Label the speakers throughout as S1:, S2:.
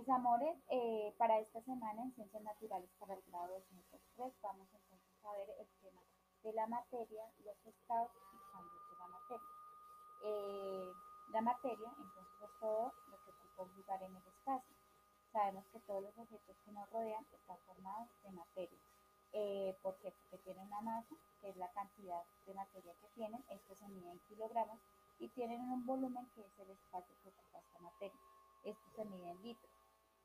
S1: Mis amores, eh, para esta semana en Ciencias Naturales para el grado 203 vamos entonces a ver el tema de la materia, los estados y cambios de la materia. Eh, la materia, entonces, es todo lo que ocupa un lugar en el espacio. Sabemos que todos los objetos que nos rodean están formados de materia. Eh. Porque tienen una masa, que es la cantidad de materia que tienen, esto se mide en kilogramos, y tienen un volumen que es el espacio que ocupa esta materia. Esto se mide en litros.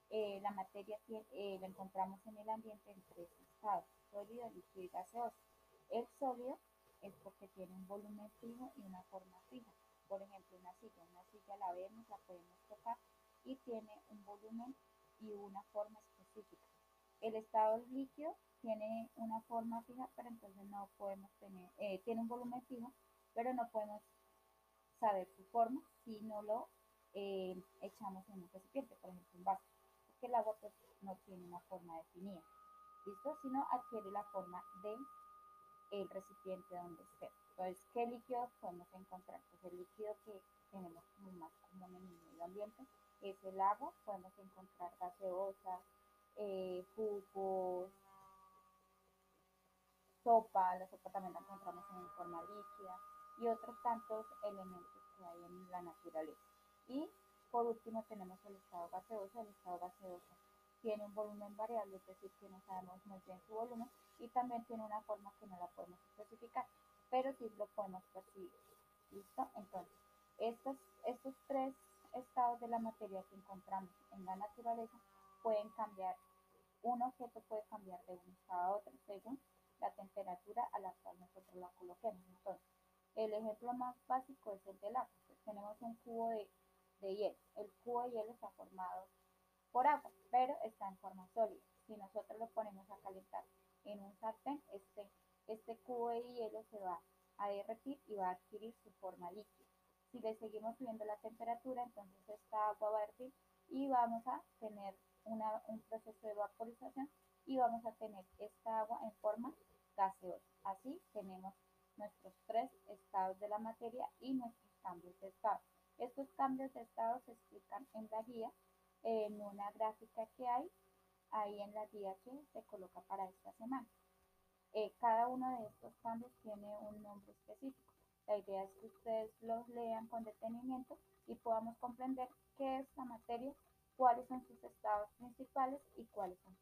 S1: Eh, la materia eh, la encontramos en el ambiente en tres estados, sólido, líquido y gaseoso. El sólido es porque tiene un volumen fijo y una forma fija. Por ejemplo, una silla, una silla la vemos, la podemos tocar y tiene un volumen y una forma específica. El estado líquido tiene una forma fija, pero entonces no podemos tener, eh, tiene un volumen fijo, pero no podemos saber su forma si no lo echamos en un recipiente, por ejemplo, un vaso que agua pues, no tiene una forma definida, ¿listo? Sino adquiere la forma de el recipiente donde esté. Entonces, ¿qué líquido podemos encontrar? Pues el líquido que tenemos como más común en el medio ambiente es el agua, podemos encontrar gaseosas, eh, jugos, sopa, la sopa también la encontramos en forma líquida y otros tantos elementos que hay en la naturaleza. Y por último tenemos el estado gaseoso. El estado gaseoso tiene un volumen variable, es decir, que no sabemos muy bien su volumen y también tiene una forma que no la podemos especificar, pero sí lo podemos percibir. ¿Listo? Entonces, estos, estos tres estados de la materia que encontramos en la naturaleza pueden cambiar, un objeto puede cambiar de un estado a otro según la temperatura a la cual nosotros la coloquemos. Entonces, el ejemplo más básico es el del agua. tenemos un cubo de hielo. El cubo de hielo está formado por agua, pero está en forma sólida. Si nosotros lo ponemos a calentar en un sartén, este, este cubo de hielo se va a derretir y va a adquirir su forma líquida. Si le seguimos subiendo la temperatura, entonces esta agua va a hervir y vamos a tener un proceso de vaporización y vamos a tener esta agua en forma gaseosa. Así tenemos nuestros tres estados de la materia y nuestros cambios de estado. Estos cambios de estado se explican en la guía, en una gráfica que hay ahí en la guía que se coloca para esta semana. Eh, cada uno de estos cambios tiene un nombre específico. La idea es que ustedes los lean con detenimiento y podamos comprender qué es la materia, cuáles son sus estados principales y cuáles son